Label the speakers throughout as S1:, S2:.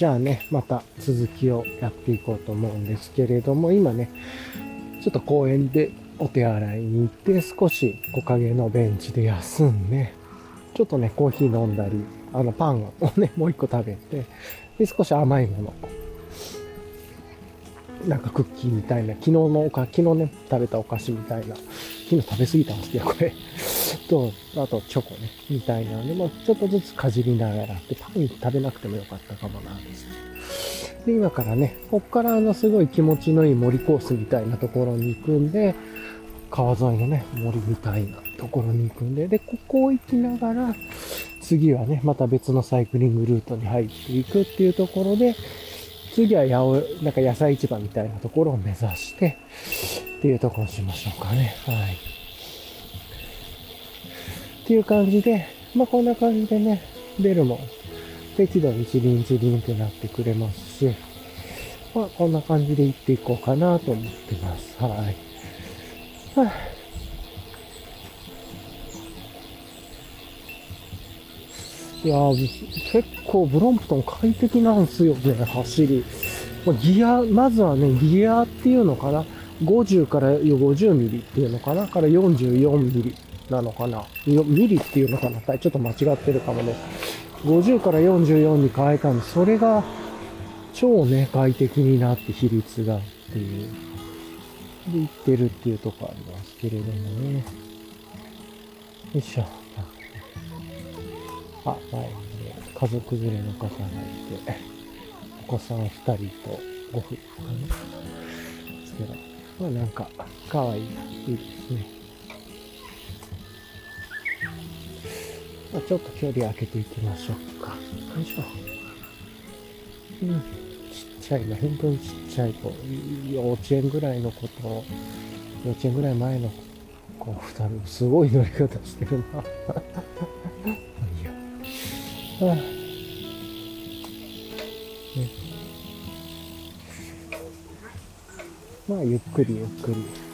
S1: じゃあね、また続きをやっていこうと思うんですけれども、今ね、ちょっと公園でお手洗いに行って、少し木陰のベンチで休んで、ちょっとね、コーヒー飲んだり、あの、パンをね、もう一個食べて、で、少し甘いもの、なんかクッキーみたいな、昨日のおか、昨日ね、食べたお菓子みたいな、昨日食べ過ぎたんですけど、これ。と、あとチョコね、みたいなので、まあ、ちょっとずつかじりながらで、パン食べなくてもよかったかもな、ですで、今からね、こっからあの、すごい気持ちのいい森コースみたいなところに行くんで、川沿いのね、森みたいなところに行くんで、で、ここを行きながら、次はね、また別のサイクリングルートに入っていくっていうところで、次は八百、なんか野菜市場みたいなところを目指して、っていうところにしましょうかね。はい。ていう感じで、まあこんな感じでね、ベルも適度にチリンチリンってなってくれますし、まあこんな感じで行っていこうかなと思ってます。はい。はあいや結構ブロンプトン快適なんすよね、走り。ギア、まずはね、ギアっていうのかな。50から50ミリっていうのかな。から44ミリなのかな？ミリっていうのかな？ちょっと間違ってるかもね。50から44に変えたんで、それが超ね、快適になって比率がっていう。で、いってるっていうとこありますけれどもね。よいしょ。あ、前にね、家族連れの方がいて、お子さん2人とご夫婦かね。ですけど、まあなんか、かわいい、いいですね。まあ、ちょっと距離空けていきましょうか。よいしょ。うん、ちっちゃいな、本当にちっちゃい子、幼稚園ぐらいの子と、幼稚園ぐらい前の子二人も、すごい乗り方してるな。いや。はあまあ、ゆっくりゆっくり。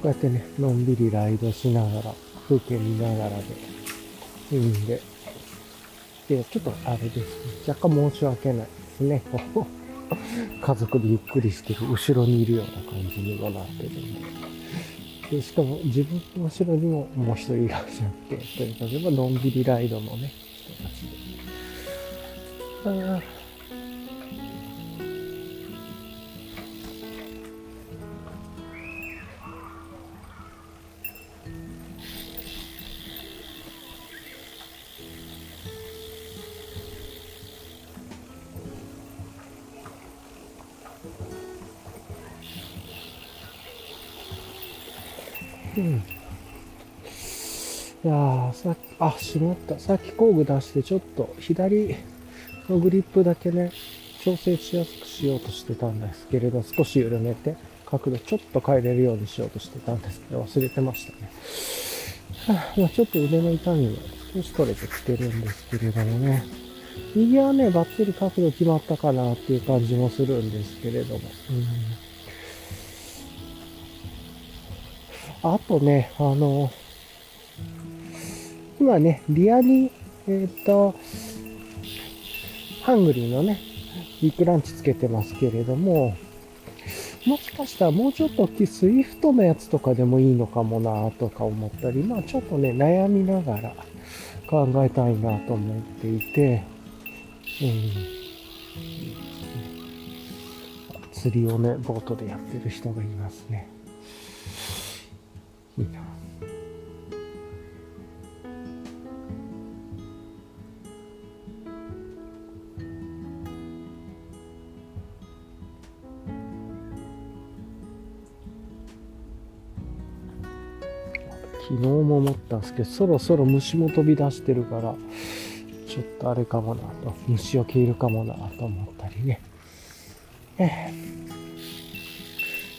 S1: こうやってね、のんびりライドしながら、風景見ながらで、いいんで。で、ちょっとあれですね、若干申し訳ないですね。家族でゆっくりしてる後ろにいるような感じにもなってるんで。で、しかも自分の後ろにももう一人いらっしゃって、というか、でものんびりライドのね、人たちで。ああ、しまった。さっき工具出して、ちょっと左のグリップだけね、調整しやすくしようとしてたんですけれど、少し緩めて、角度ちょっと変えれるようにしようとしてたんですけど、忘れてましたね。まあ、ちょっと腕の痛みも少し取れてきてるんですけれどもね。右はね、バッチリ角度決まったかなっていう感じもするんですけれども。うん、あとね、あの、今ね、リアに、えっ、ー、と、ハングリーのね、ビッグランチつけてますけれども、もしかしたらもうちょっと大きいスイフトのやつとかでもいいのかもなとか思ったり、まあちょっとね、悩みながら考えたいなと思っていて、うん、釣りをね、ボートでやってる人がいますね。いいな。昨日も思ったんですけど、そろそろ虫も飛び出してるから、ちょっとあれかもなと、虫よけいるかもなと思ったりね。え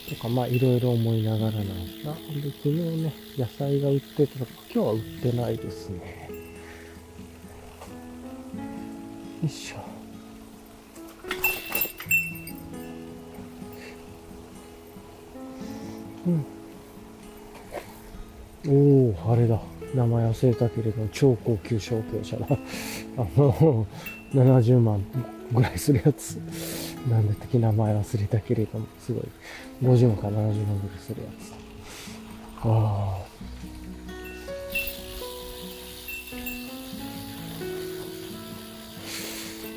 S1: ー、とか、まあ、いろいろ思いながらなんかほん、で昨日ね、野菜が売ってたとか、今日は売ってないですね。よいしょ。うん。おお、あれだ。名前忘れたけれど、超高級証券車だ。あの、70万ぐらいするやつ。なんだっけ名前忘れたけれども、すごい。50万か70万ぐらいするやつ。ああ。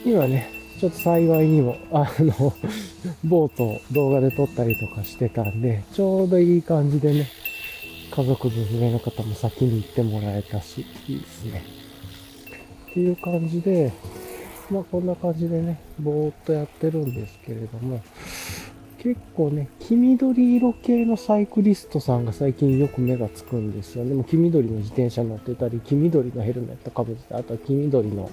S1: 今ね、ちょっと幸いにも、あの、ボートを動画で撮ったりとかしてたんで、ちょうどいい感じでね、家族分上の方も先に行ってもらえたし、いいですね。っていう感じで、まあこんな感じでね、ぼーっとやってるんですけれども、結構ね、黄緑色系のサイクリストさんが最近よく目がつくんですよね。も黄緑の自転車乗ってたり、黄緑のヘルメットかぶってたり、あとは黄緑の、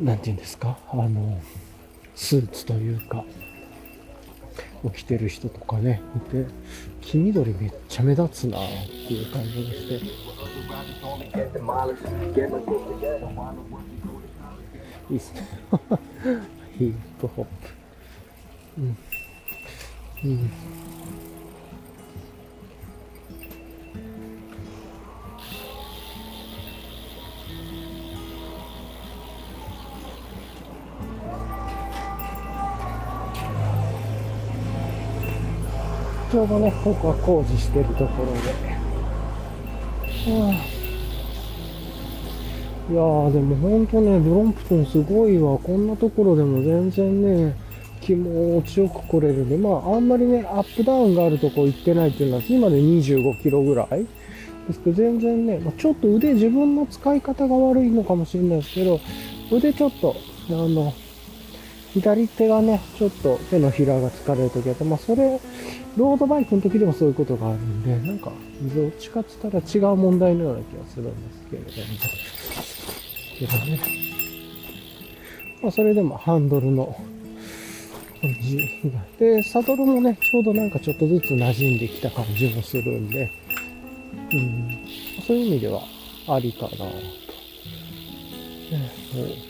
S1: なんて言うんですか、あの、スーツというか、を着てる人とかね、いて、黄緑めっちゃ目立つなっていう感じがして。いいっすね。ヒップホップ。うん。うん。ちょうどね、ここは工事してるところで。はあいやー、でもほんとね、ブロンプトンすごいわ。こんなところでも全然ね、気持ちよく来れるんで、まあ、あんまりね、アップダウンがあるとこ行ってないっていうのは、今で25キロぐらいですけど、全然ね、まあ、ちょっと腕、自分の使い方が悪いのかもしれないですけど、腕ちょっと、あの、左手がね、ちょっと手のひらが疲れるときあって、まあ、それ、ロードバイクの時でもそういうことがあるんで、なんか、どっちかって言ったら違う問題のような気がするんですけれども。けどね。まあ、それでもハンドルの感じが。で、サドルもね、ちょうどなんかちょっとずつ馴染んできた感じもするんで、うん、そういう意味ではありかなと。ね、うか、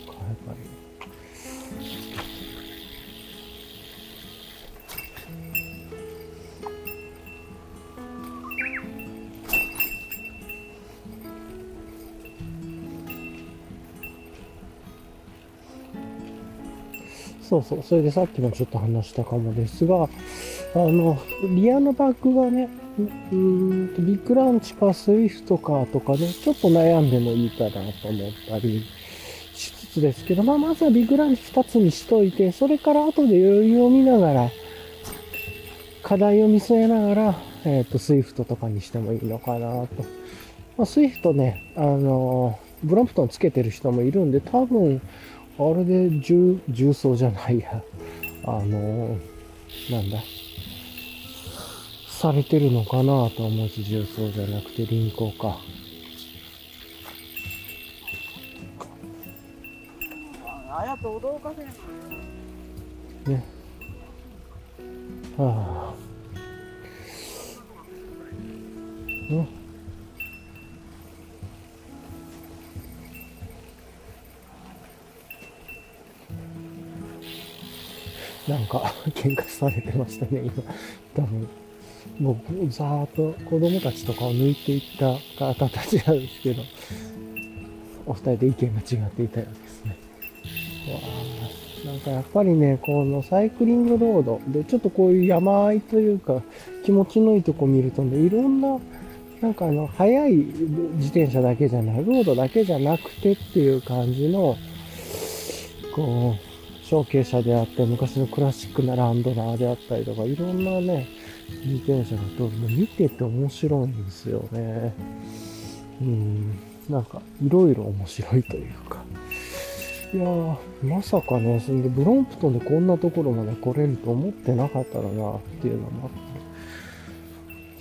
S1: そうそう、それでさっきもちょっと話したかもですが、あの、リアのバッグがね、うんと、ビッグランチかスイフトかとかね、ちょっと悩んでもいいかなと思ったりしつつですけど、まあ、まずはビッグランチ2つにしといて、それから後で余裕を見ながら、課題を見据えながら、えっ、ー、と、スイフトとかにしてもいいのかなと。まあ、スイフトね、あの、ブロンプトンつけてる人もいるんで、多分、あれで重、縦走じゃないや。あのー、なんだ。されてるのかなと思うし、縦走じゃなくて輪行か。
S2: あやと驚かせ
S1: ね。はあ。うん。なんか 喧嘩されてましたね、今。多分。もう、ざーっと子供たちとかを抜いていった方たちなんですけど、お二人で意見が違っていたようですね。わなんかやっぱりね、このサイクリングロードで、ちょっとこういう山あいというか、気持ちのいいとこ見るとね、いろんな、なんかあの、速い自転車だけじゃない、ロードだけじゃなくてっていう感じの、こう、小径車であって、昔のクラシックなランドナーであったりとか、いろんなね、自転車が通るの見てて面白いんですよね。うん、なんか、いろいろ面白いというか。いやー、まさかね、そんでブロンプトンでこんなところまで来れると思ってなかったらな、っていうのもあって。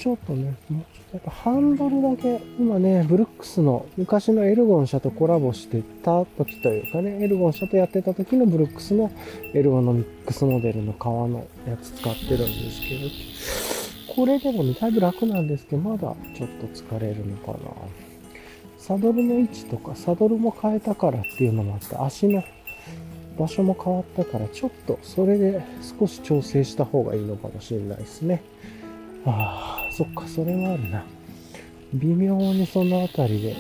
S1: ちょっとね、もうやっぱハンドルだけ、今ね、ブルックスの昔のエルゴン社とコラボしてた時というかね、エルゴン社とやってた時のブルックスのエルゴンのミックスモデルの革のやつ使ってるんですけど、これでもね、だいぶ楽なんですけど、まだちょっと疲れるのかな。サドルの位置とか、サドルも変えたからっていうのもあって、足の場所も変わったから、ちょっとそれで少し調整した方がいいのかもしれないですね。ああ、そっか、それもあるな。微妙にそのあたりで、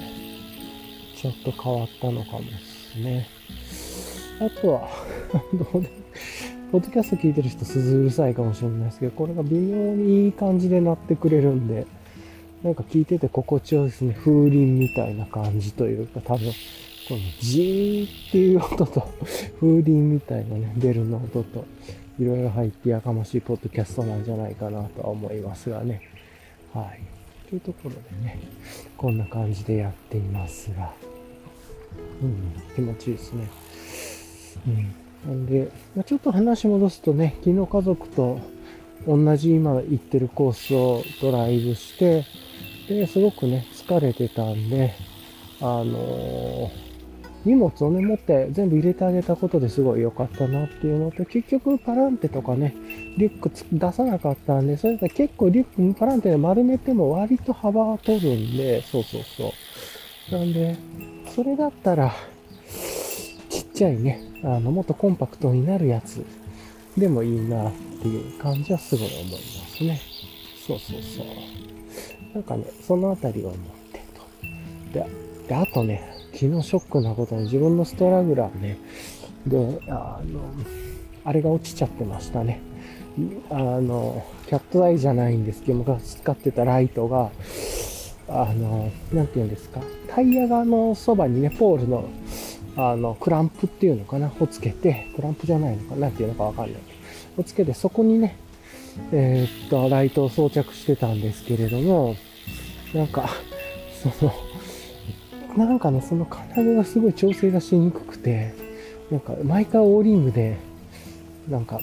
S1: ちょっと変わったのかもですね。あとは、どうで、ポッドキャスト聞いてる人、鈴うるさいかもしれないですけど、これが微妙にいい感じで鳴ってくれるんで、なんか聞いてて心地よいですね。風鈴みたいな感じというか、多分、このジーっていう音と、風鈴みたいなね、ベルの音と、いろいろ入ってやかましいポッドキャストなんじゃないかなとは思いますがね。はい。というところでね、こんな感じでやっていますが、うん、気持ちいいですね。うん。なんで、まあ、ちょっと話戻すとね、昨日家族と同じ今行ってるコースをドライブして、で、すごくね、疲れてたんで、あのー荷物をね、持って全部入れてあげたことですごい良かったなっていうのと、結局パランテとかね、リュック出さなかったんで、それで結構リュックパランテで丸めても割と幅は取るんで、そうそうそう。なんで、それだったら、ちっちゃいね、あの、もっとコンパクトになるやつでもいいなっていう感じはすごい思いますね。そうそうそう。なんかね、そのあたりを思ってと。で、であとね、昨日ショックなことに自分のストラグラーね、で、あの、あれが落ちちゃってましたね。あの、キャットアイじゃないんですけど、昔使ってたライトが、あの、なんて言うんですか、タイヤがのそばにね、ポールの、あの、クランプっていうのかな、をつけて、クランプじゃないのか？な、なんていうのかわかんない。をつけて、そこにね、えー、っと、ライトを装着してたんですけれども、なんか、その、なんかね、その金具がすごい調整がしにくくて、なんか毎回オーリングで、なんか、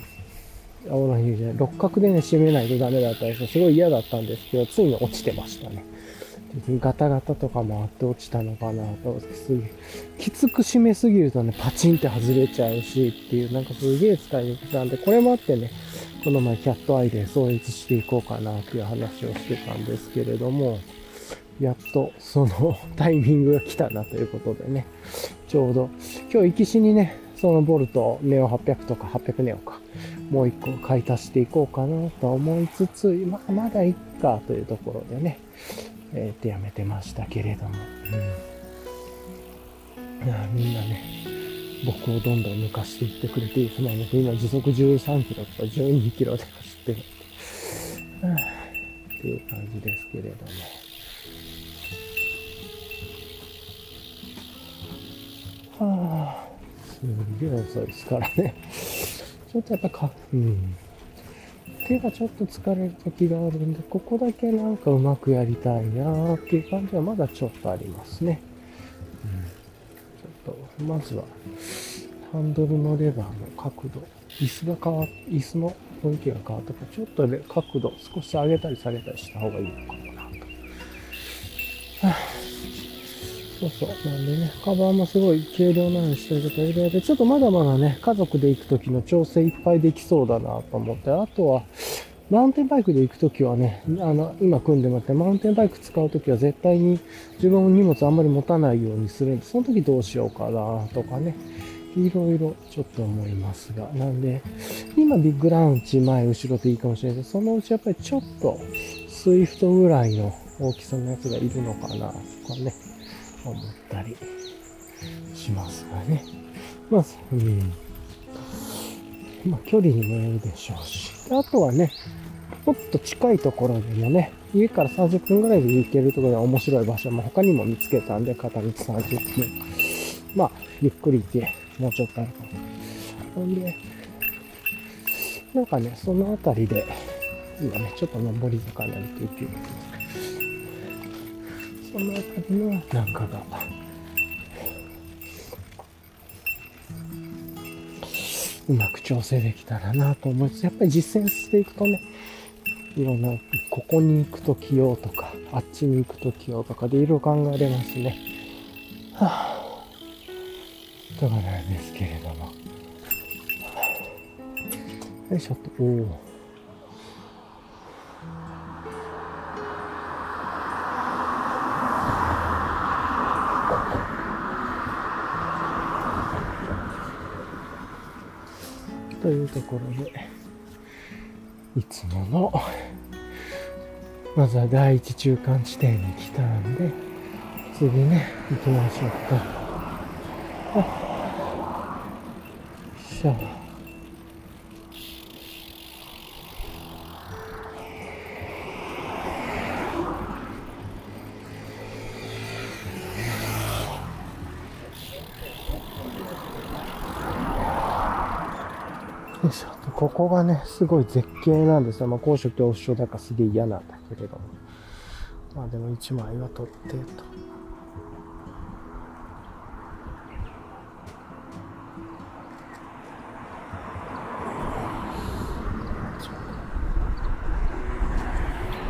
S1: オーランじゃない、六角でね、締めないとダメだったんですよ。すごい嫌だったんですけど、ついに落ちてましたね。ガタガタとかもあって落ちたのかなと、すげきつく締めすぎるとね、パチンって外れちゃうしっていう、なんかすげえ使いにくさんで、これもあってね、この前キャットアイで創立していこうかなっていう話をしてたんですけれども、やっとその タイミングが来たなということでね、ちょうど、今日行きしにね、そのボルトネオ800とか800ネオか、もう一個買い足していこうかなと思いつつ、まあ、まだいっかというところでね、えー、ってやめてましたけれども、うん、いやみんなね、僕をどんどん抜かしていってくれていつも僕今時速13キロとか12キロで走ってる、はっていう感じですけれども、はあ、すげえ遅いですからね。ちょっとやっぱか、うん。手がちょっと疲れる時があるんで、ここだけなんかうまくやりたいなーっていう感じはまだちょっとありますね。うん、ちょっと、まずは、ハンドルのレバーの角度、椅子が変わ、椅子の雰囲気が変わったから、ちょっとね角度少し上げたり下げたりした方がいいのかもなと。はあそうそう。なんでね、カバーもすごい軽量なのにしてるといろいろちょっとまだまだね、家族で行くときの調整いっぱいできそうだなと思って、あとは、マウンテンバイクで行くときはね、あの、今組んでもらって、マウンテンバイク使うときは絶対に自分の荷物あんまり持たないようにするんで、その時どうしようかなとかね、いろいろちょっと思いますが、なんで、今ビッグラウンチ前後ろでいいかもしれないけど、そのうちやっぱりちょっと、スイフトぐらいの大きさのやつがいるのかなとかね、思ったりしますがね。まあ、うん。まあ、距離にもよるでしょうし。あとはね、もっと近いところでもね、家から30分ぐらいで行けるところで面白い場所も他にも見つけたんで、片道30分。まあ、ゆっくり行って、もうちょっとあるかな。んで、なんかね、その辺りで、今ね、ちょっと上り坂になると勢いがそのあたりのなんかがうまく調整できたらなと思いつつやっぱり実践していくとねいろんなここに行くと着ようとかあっちに行くと着ようとかでいろいろ考えれますね。はあ。だからですけれども。よいしょっとおおというところで、いつものまずは第一中間地点に来たんで、次ね、行きましょうか。あよいしょ。ここがね、すごい絶景なんですよ。まあ、高所恐怖症だからすげえ嫌なんだけれども。まあでも一枚は撮ってと。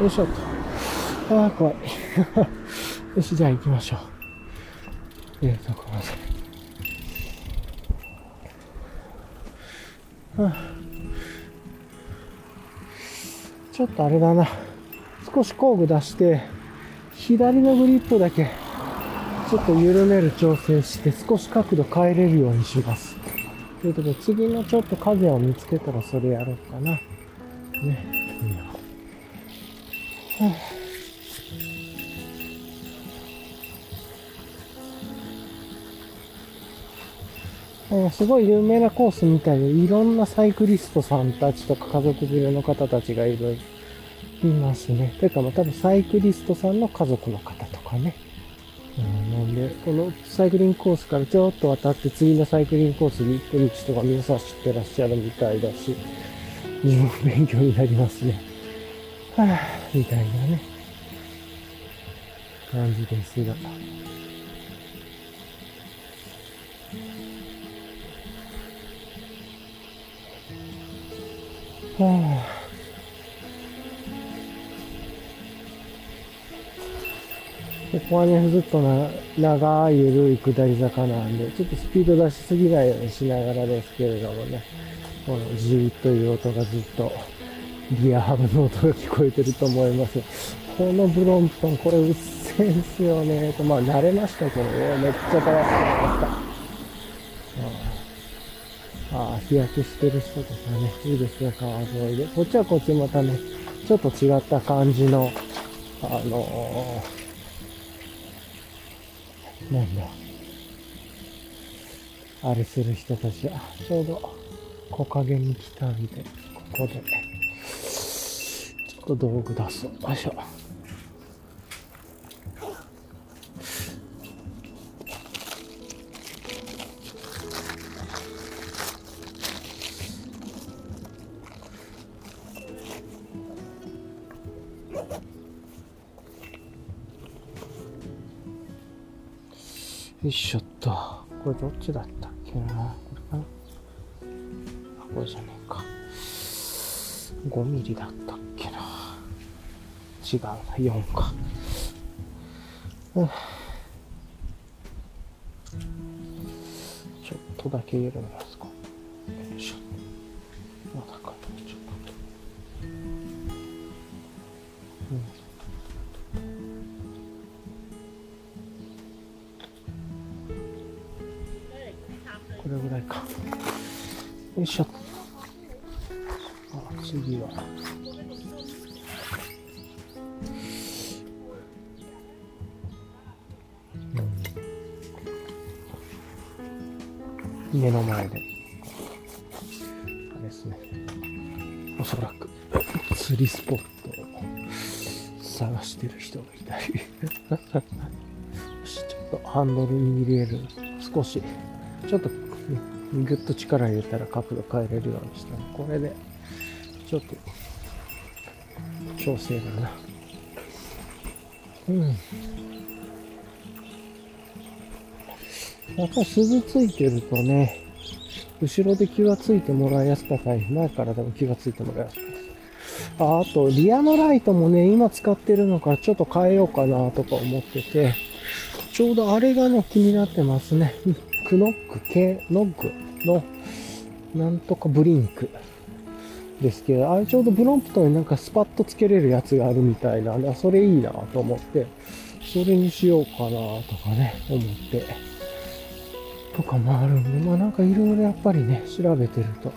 S1: よいしょっと。ああ、怖い。よし、じゃあ行きましょう。ええとこまで。はあちょっとあれだな。少し工具出して、左のグリップだけ、ちょっと緩める調整して、少し角度変えれるようにします。ということで、次のちょっと影を見つけたらそれやろうかな。ね。はあすごい有名なコースみたいで、いろんなサイクリストさんたちとか家族連れの方たちがいる、いますね。てか、まあ多分サイクリストさんの家族の方とかね。うん、なんで、このサイクリングコースからちょっと渡って次のサイクリングコースに行く道とか皆さん知ってらっしゃるみたいだし、自分勉強になりますね。はぁ、みたいなね、感じですが。はあここはね、ずっとな長い緩い下り坂なんで、ちょっとスピード出しすぎないようにしながらですけれどもね、このジーッという音がずっと、ギアハブの音が聞こえてると思います。このブロンプトン、これうっせえんすよね。と、まあ慣れましたけど、おーめっちゃ高かった。ああ、日焼けしてる人とかね、いいですね、川沿いで。こっちはこっちまたね、ちょっと違った感じの、あのー、なんだ、あれする人たち、あ、ちょうど木陰に来たんで、ここで、ちょっと道具出そう。よいしょ。よいしょっと。これどっちだったっけなこれかなあ、これじゃねえか。5ミリだったっけな違うな、4か。うんちょっとだけ緩めますか。よいしょ。これぐらいか。よいしょ。あ、次は。うん目の前で。あれですね。おそらく釣りスポットを探してる人がいたり。よし、ちょっとハンドルに入れる。少しちょっと、ぐっと力入れたら角度変えれるようにしたのこれで、ちょっと、調整だな。うん。やっぱり鈴ついてるとね、後ろで気がついてもらいやすかったり、前からでも気がついてもらいやすかったです。あ、あと、リアのライトもね、今使ってるのからちょっと変えようかなとか思ってて、ちょうどあれがね、気になってますね。クノック系、ノックの、なんとかブリンクですけど、あれちょうどブロンプトンになんかスパッとつけれるやつがあるみたいなんで、あそれいいなと思って、それにしようかなとかね、思って、とかもあるんで、まあなんかいろいろやっぱりね、調べてると、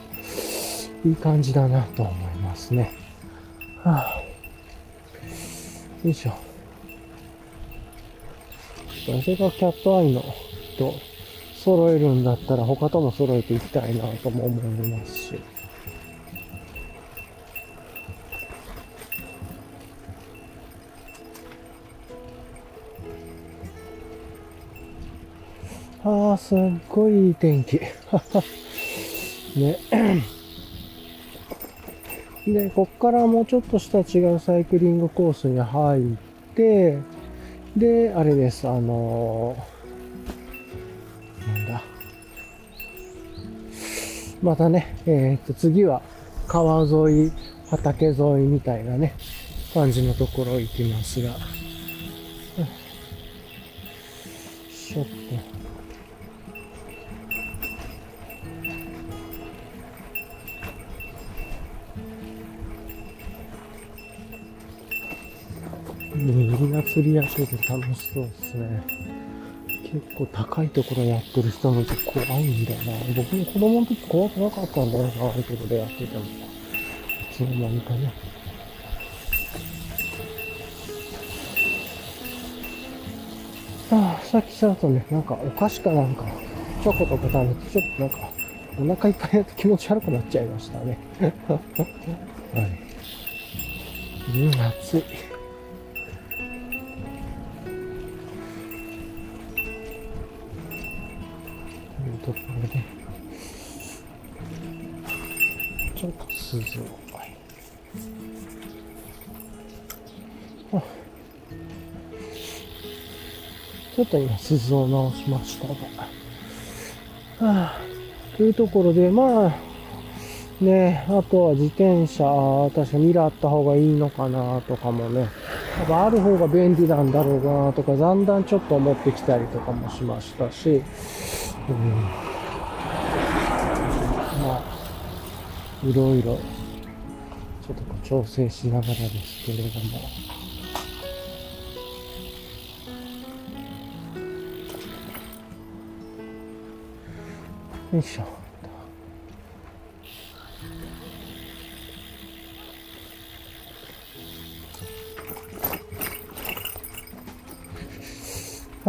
S1: いい感じだなと思いますね。はあ、よいしょ。それがキャットアイのと揃えるんだったら他とも揃えていきたいなとも思いますし。ああ、すっごいいい天気。ね。で、こっからもうちょっとした違うサイクリングコースに入って、で、あれです、あのーまたね、えっ、と、次は川沿い、畑沿いみたいなね、感じのところ行きますが。ちょっと。みんな釣りやってて楽しそうですね。結構高いところやってる人もいて怖いんだよな。僕も子供の時怖くなかったんだよな、ああいうところでやってても。いつの間にかね。ああ、さっきさとね、なんかお菓子かなんか、チョコとか食べて、ちょっとなんか、お腹いっぱいになって気持ち悪くなっちゃいましたね。はい。うん、暑い。と今鈴を直しましたが、はあ、というところで、まあ、ねあとは自転車、確かミラーあった方がいいのかなとかもね、やっぱある方が便利なんだろうなとか、だんだんちょっと思ってきたりとかもしましたし、うん、まあ、いろいろ、ちょっと調整しながらですけれども、よいしょ。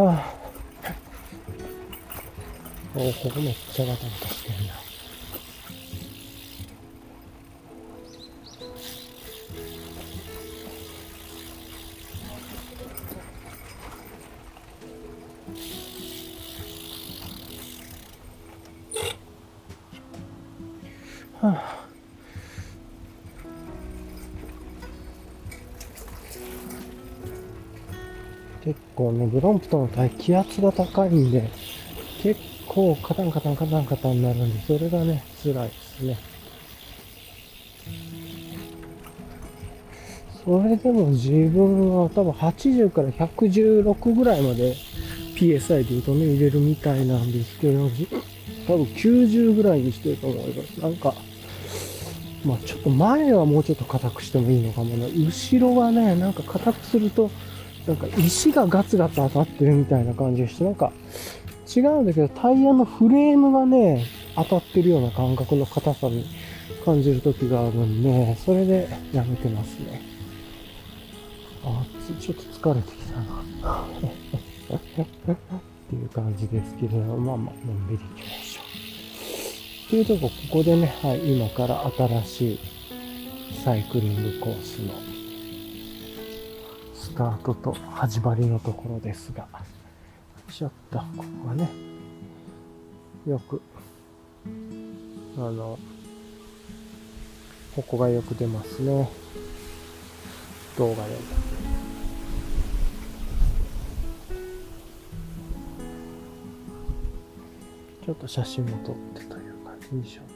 S1: はあ。おお、ここめっちゃバタバタしはあ。結構ね、ブロンプトンの体気圧が高いんで、結構カタンカタンカタンカタンになるんで、それがね、辛いですね。それでも自分は多分80から116ぐらいまで PSI で言うとね、入れるみたいなんですけど、多分90ぐらいにしてると思います。なんか、まあちょっと前はもうちょっと硬くしてもいいのかもな。後ろはね、なんか硬くすると、なんか石がガツガツ当たってるみたいな感じがして、なんか違うんだけど、タイヤのフレームがね、当たってるような感覚の硬さに感じる時があるんで、それでやめてますね。あ、ちょっと疲れてきたな。っていう感じですけど、まあまあ、のんびり行きましょう。というとこ、ここでね、はい、今から新しいサイクリングコースのスタートと始まりのところですが、ちょっと、ここはね、よく、あの、ここがよく出ますね。動画で。ちょっと写真も撮ってといしよう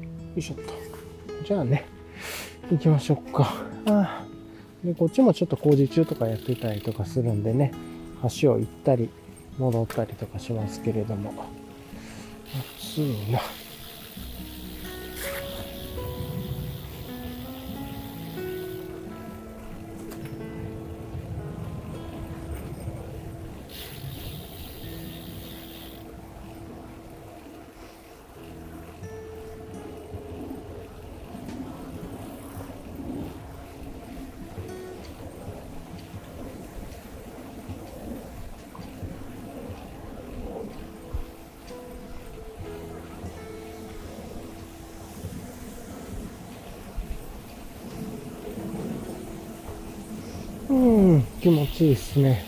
S1: と。よいしょっと。じゃあね、行きましょうか。ああで、こっちもちょっと工事中とかやってたりとかするんでね、橋を行ったり戻ったりとかしますけれども。暑いな。気持ちいいっすね。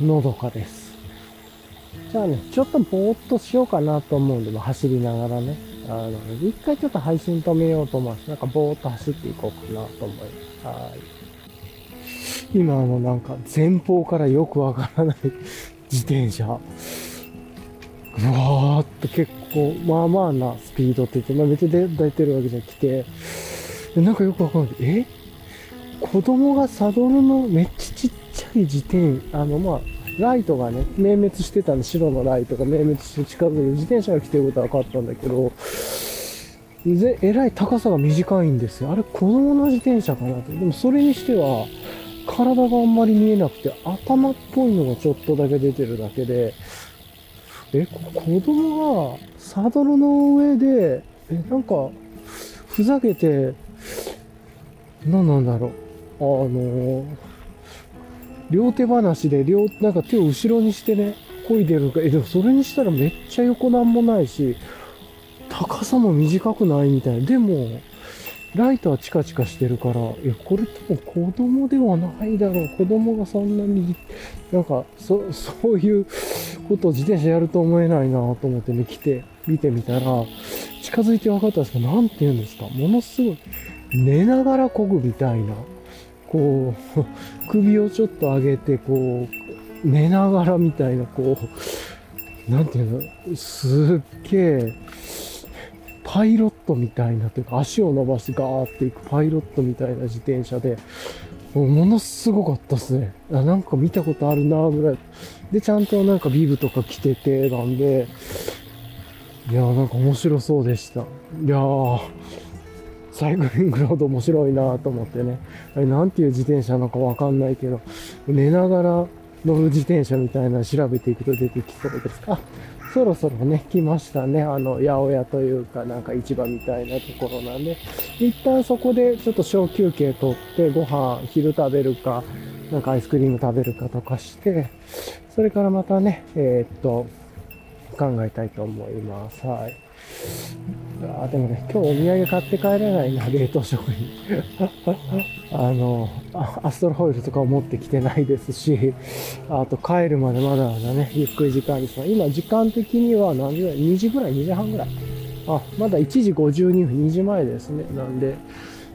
S1: うん、のどかです。じゃあね、ちょっとぼーっとしようかなと思うんで、走りながらね。あの、一回ちょっと配信止めようと思います。なんかぼーっと走っていこうかなと思います。はい。今あのなんか前方からよくわからない自転車。うわーっと結構、まあまあなスピードって言って、まあめっちゃ出出てるわけじゃなくて、なんかよくわかんない。え？子供がサドルのめっちゃちっちゃい自転あのまあライトがね明滅してたんで白のライトが明滅して近づいて自転車が来てることは分かったんだけどぜえらい高さが短いんですよ。あれ子供の自転車かなと。でもそれにしては体があんまり見えなくて頭っぽいのがちょっとだけ出てるだけでえ子供がサドルの上でえなんかふざけて何なんだろう。あの両手話で両、なんか手を後ろにしてね、漕いでるか、え、でもそれにしたらめっちゃ横なんもないし、高さも短くないみたいな。でも、ライトはチカチカしてるから、え、これ多分子供ではないだろう。子供がそんなに、なんか、そ、そういうことを自転車やると思えないなと思ってね、来て、見てみたら、近づいて分かったんですけど、なんて言うんですか？ものすごい、寝ながら漕ぐみたいな。こう、首をちょっと上げて、こう、寝ながらみたいな、こう、なんていうの、すっげえ、パイロットみたいなというか、足を伸ばしてガーっていくパイロットみたいな自転車で、ものすごかったですね。あなんか見たことあるなぐらい。で、ちゃんとなんかビブとか着てて、なんで、いやーなんか面白そうでした。いやー、サイクリングロード面白いなと思ってね。あれなんていう自転車なのかわかんないけど、寝ながら乗る自転車みたいなの調べていくと出てきそうです。あ、そろそろね、来ましたね。あの、八百屋というか、なんか市場みたいなところなんで、一旦そこでちょっと小休憩取って、ご飯、昼食べるか、なんかアイスクリーム食べるかとかして、それからまたね、えーっと、考えたいと思います。はい。あでもね、今日お土産買って帰れないな、冷凍食品。あの、アストロホイルとかを持ってきてないですし、あと帰るまでまだまだね、ゆっくり時間ですが、今時間的には何時ぐらい ?2 時ぐらい ?2 時半ぐらい？あ、まだ1時52分、2時前ですね。なんで、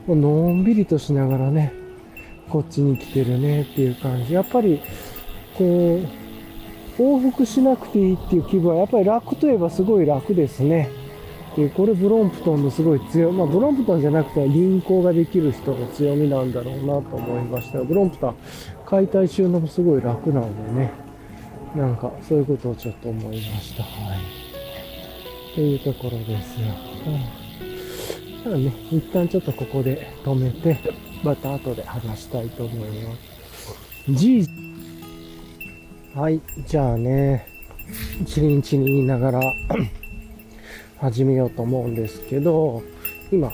S1: もうのんびりとしながらね、こっちに来てるねっていう感じ。やっぱり、こう、往復しなくていいっていう気分は、やっぱり楽といえばすごい楽ですね。でこれブロンプトンのすごい強い、まあブロンプトンじゃなくて輪行ができる人の強みなんだろうなと思いました。ブロンプトン、解体収納もすごい楽なのでね、なんかそういうことをちょっと思いました。はい。っていうところですよ。うん。じゃあね、一旦ちょっとここで止めて、また後で話したいと思います。G はい、じゃあね、チリンチリン言いながら始めようと思うんですけど、今、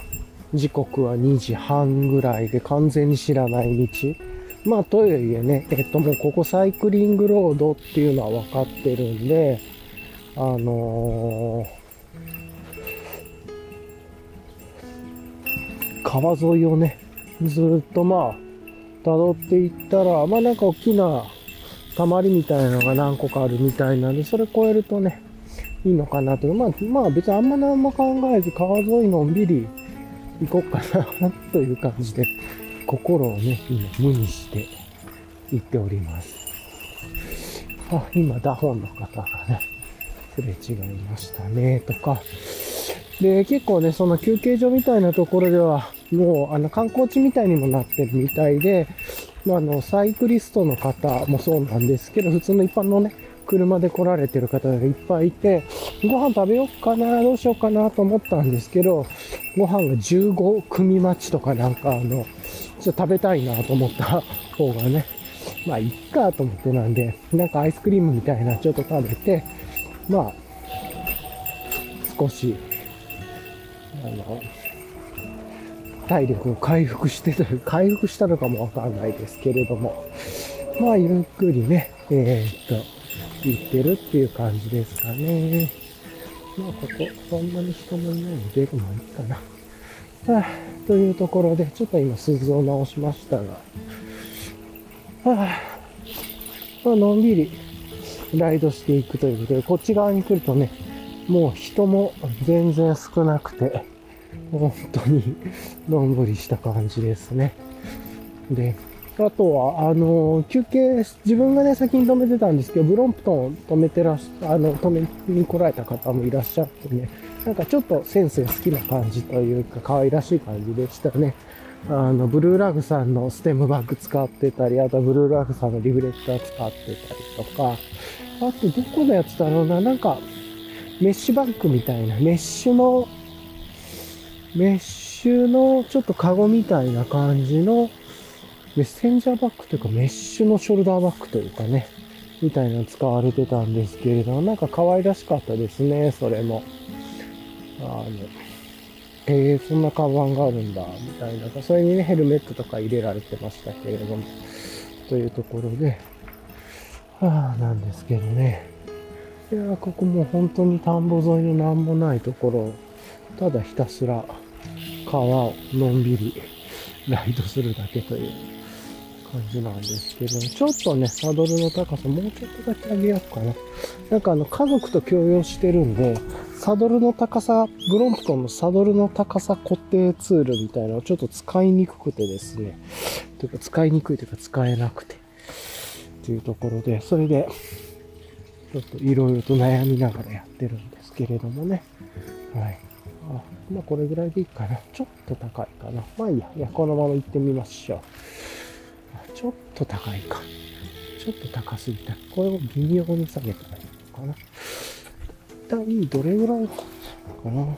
S1: 時刻は2時半ぐらいで完全に知らない道。まあ、とはいえね、えっと、もうここサイクリングロードっていうのは分かってるんで、あのー川沿いをね、ずっとまあ、辿っていったら、まあなんか大きな溜まりみたいなのが何個かあるみたいなんで、それ超えるとね、いいのかなと。まあ、まあ別にあんま何も考えず川沿いのんびり行こうかなという感じで、心をね、今無にして行っております。あ、今ダホンの方がね、すれ違いましたね、とか。で、結構ね、その休憩所みたいなところでは、もう、あの、観光地みたいにもなってるみたいで、まあ、あの、サイクリストの方もそうなんですけど、普通の一般のね、車で来られてる方がいっぱいいて、ご飯食べようかな、どうしようかなと思ったんですけど、ご飯が15組待ちとかなんかあの、ちょっと食べたいなと思った 方がね、まあ、いっかと思ってなんで、なんかアイスクリームみたいなちょっと食べて、まあ、少しあの、体力を回復して、回復したのかもわかんないですけれども、まあ、ゆっくりね、えー、っと、行ってるっていう感じですかね。まあ、ここ、そんなに人もいないので出るのいいかな。はあ、というところで、ちょっと今、鈴を直しましたが、はあ、まあのんびりライドしていくということで、こっち側に来るとね、もう人も全然少なくて、本当にのんびりした感じですね。で、あとは、あの、休憩、自分がね、先に止めてたんですけど、ブロンプトン止めてらっし、あの、止めに来られた方もいらっしゃってね、なんかちょっとセンスが好きな感じというか、可愛らしい感じでしたね。あの、ブルーラグさんのステムバッグ使ってたり、あとブルーラグさんのリフレクター使ってたりとか、あとどこのやつだろうな、なんか、メッシュバッグみたいな、メッシュの、メッシュのちょっとカゴみたいな感じの、メッセンジャーバッグというか、メッシュのショルダーバッグというかね、みたいなの使われてたんですけれども、なんか可愛らしかったですね、それも。あの、えー、そんなカバンがあるんだ、みたいな。それにね、ヘルメットとか入れられてましたけれども、というところで、はあ、なんですけどね。いや、ここも本当に田んぼ沿いのなんもないところ、ただひたすら川をのんびりライドするだけという感じなんですけど、ちょっとね、サドルの高さもうちょっとだけ上げようかな。なんかあの、家族と共用してるんで、サドルの高さ、ブロンプトンのサドルの高さ固定ツールみたいなのをちょっと使いにくくてですね。というか使いにくいというか使えなくて。っていうところで、それで、ちょっといろいろと悩みながらやってるんですけれどもね。はい。あ、まあこれぐらいでいいかな。ちょっと高いかな。まあいいや。いや、このまま行ってみましょう。ちょっと高いか。ちょっと高すぎた。これを微妙に下げたらいいのかな。一体どれぐらいかな。うん、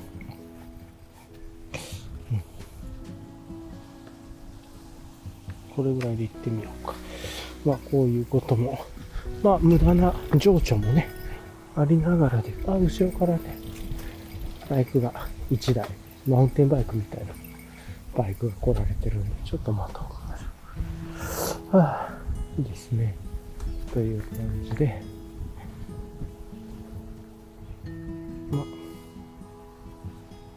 S1: これぐらいで行ってみようか。まあこういうことも、まあ無駄な情緒もね、ありながらで、あ、後ろからね、バイクが1台、マウンテンバイクみたいなバイクが来られてるんで、ちょっと待とう。はあ、いいですね。という感じで、ま、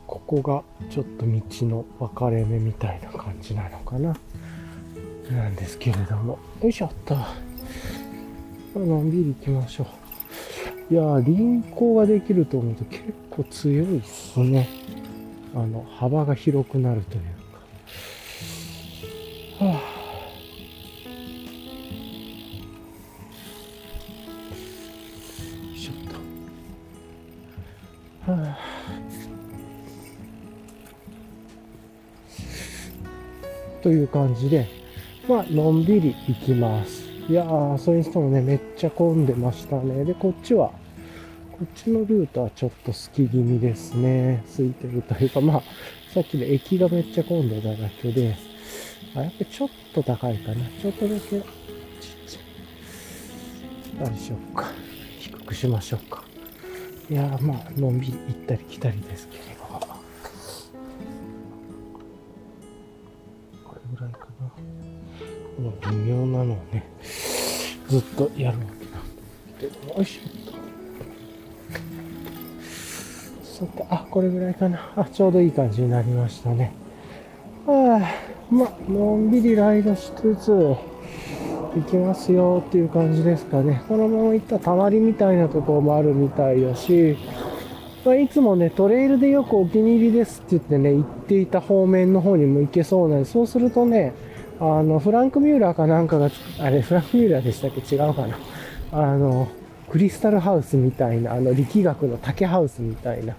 S1: ここがちょっと道の分かれ目みたいな感じなのかな。なんですけれども。よいしょっと。のんびり行きましょう。いやー、輪行ができると思うと結構強いっすね。あの、幅が広くなるというか。はあという感じで、まあ、のんびり行きます。いやー、それにしてもね、めっちゃ混んでましたね。で、こっちは、こっちのルートはちょっと好き気味ですね。空いてるというか、まあ、さっきの駅がめっちゃ混んでただけで、あ、やっぱちょっと高いかな。ちょっとだけ、ちっちゃい。あれしようか。低くしましょうか。いや、まあ、のんびり行ったり来たりですけれど。これぐらいかな。この微妙なのをね、ずっとやるわけなんで、よいしょっと。さて、あ、これぐらいかな。あ、ちょうどいい感じになりましたね。はあ、まあ、のんびりライドしつつ、行きますよっていう感じですかね。このまま行ったたまりみたいなところもあるみたいだし、まあ、いつもね、トレイルでよくお気に入りですって言ってね、行っていた方面の方にも行けそうなんで、そうするとね、あの、フランク・ミューラーかなんかが、あれ、フランク・ミューラーでしたっけ？違うかな。あの、クリスタルハウスみたいな、あの、力学の竹ハウスみたいな、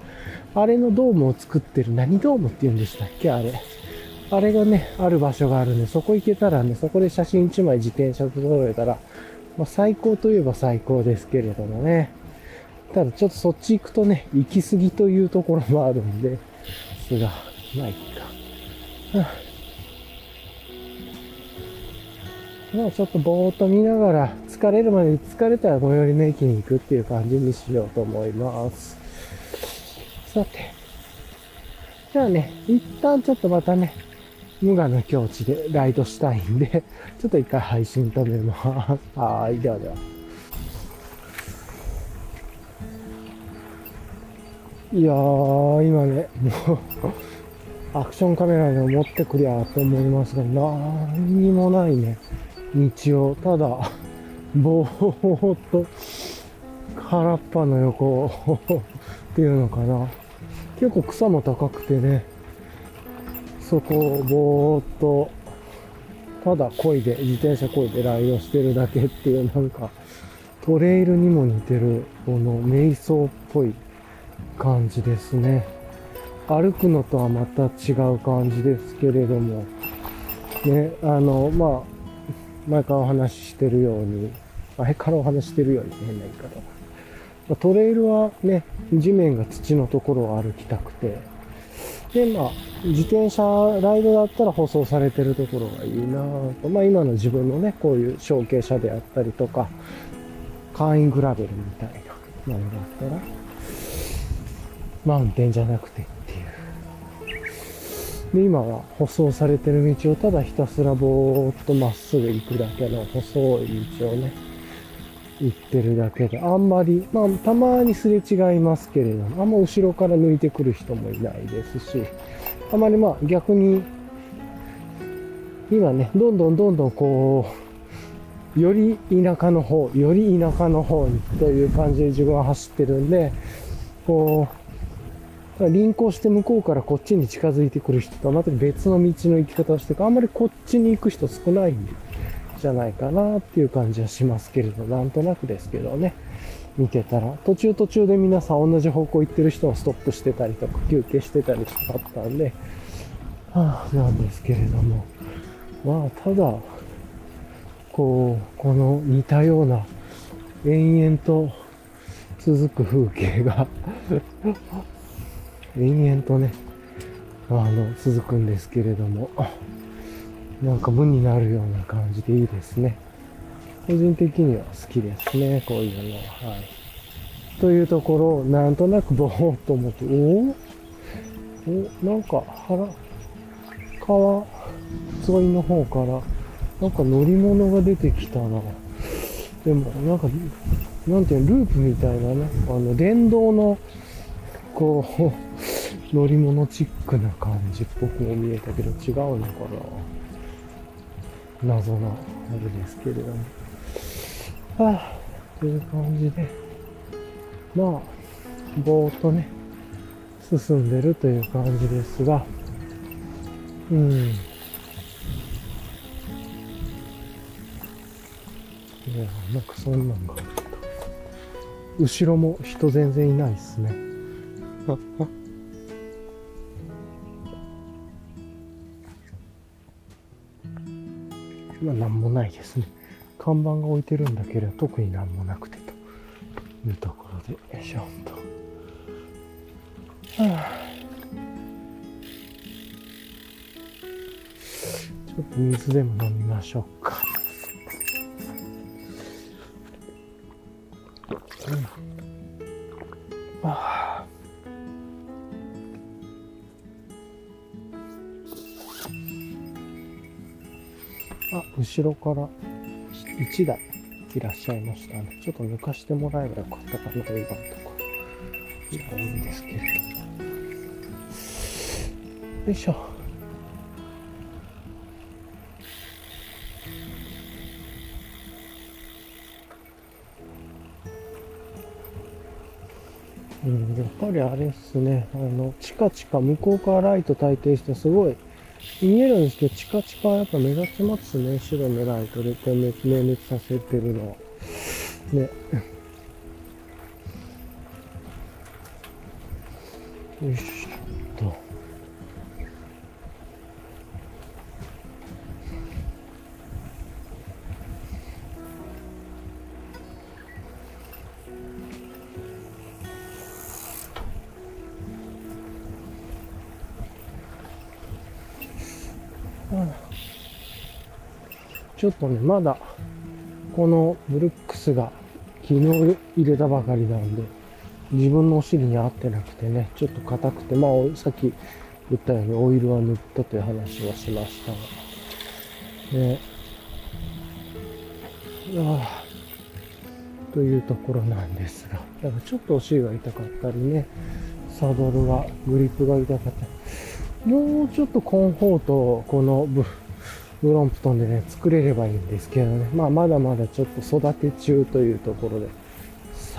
S1: あれのドームを作ってる、何ドームって言うんでしたっけ？あれ。あれがね、ある場所があるんで、そこ行けたらね、そこで写真1枚自転車で撮れたら、まあ、最高といえば最高ですけれどもね。ただちょっとそっち行くとね、行き過ぎというところもあるんで、すが、まあいいか。はあまあちょっとぼーっと見ながら、疲れるまで疲れたら最寄りの駅に行くっていう感じにしようと思います。さて、じゃあね、一旦ちょっとまたね、無我の境地でライドしたいんで、ちょっと一回配信止めます。はい、ではでは。いやー、今ね、もうアクションカメラで持ってくりゃと思いますが、何にもないね、道を、ただ、ぼーっと、空っぱの横 っていうのかな。結構草も高くてね、そこをぼーっと、ただ漕いで、自転車漕いでライドしてるだけっていうなんか、トレイルにも似てる、この瞑想っぽい感じですね。歩くのとはまた違う感じですけれども、ね、あの、まあ、前からお話ししてるように、前からお話ししてるように変な言い方。トレイルはね、地面が土のところを歩きたくて、で、まあ、自転車ライドだったら舗装されてるところがいいなと。まあ今の自分のね、こういう小径車であったりとか、簡易グラベルみたいなものだったら、マウンテンじゃなくてっていう。で、今は舗装されてる道をただひたすらぼーっとまっすぐ行くだけの細い道をね、行ってるだけで、あんまり、まあ、たまにすれ違いますけれども、あんま後ろから抜いてくる人もいないですし、あまりまあ逆に、今ね、どんどんどんどんこう、より田舎の方、より田舎の方にという感じで自分は走ってるんで、こう、輪行して向こうからこっちに近づいてくる人とはまた別の道の行き方をしてあんまりこっちに行く人少ないんで。じゃないかなっていう感じはしますけれど、なんとなくですけどね。見てたら、途中途中で皆さん同じ方向行ってる人もストップしてたりとか、休憩してたりしたったんで、はあ、なんですけれども、まあ、ただ、こう、この似たような、延々と続く風景が 延々とね、あの、続くんですけれども、なんか無になるような感じでいいですね。個人的には好きですね、こういうのは。はい。というところを、なんとなくぼーっと思って、おおなんか腹、川沿いの方から、なんか乗り物が出てきたな。でも、なんか、なんていうの、ループみたいなね、あの、電動の、こう、乗り物チックな感じっぽくも見えたけど、違うのかな謎な、あれですけれども。はあ、という感じで、まあ、ぼーっとね、進んでるという感じですが、うん。いや、なんかそんなんが。後ろも人全然いないっすね。あ、あ。今なんもないですね。看板が置いてるんだけれど特になんもなくてと。いうところでよいしょと、はあ、ちょっと水でも飲みましょうか、うん、ああ。あ後ろから1台いらっしゃいましたね。ちょっと抜かしてもらえばよかったかな、今のところ。いや、いいんですけれど。よいしょ。うん、やっぱりあれっすね。あの、チカチカ向こうからライト焚いてしてすごい見えるんですけど、チカチカやっぱ目立ちますね。白のライトで点滅、明滅させてるのは。ね。よいしょっと。ちょっとね、まだ、このブルックスが昨日入れたばかりなんで、自分のお尻に合ってなくてね、ちょっと硬くて、まあ、さっき言ったようにオイルは塗ったという話をしましたが。ね。ああというところなんですが。だからちょっとお尻が痛かったりね、サドルが、グリップが痛かったり。もうちょっとコンフォートをこのブブロンプトンでね、作れればいいんですけどね。まあまだまだちょっと育て中というところで。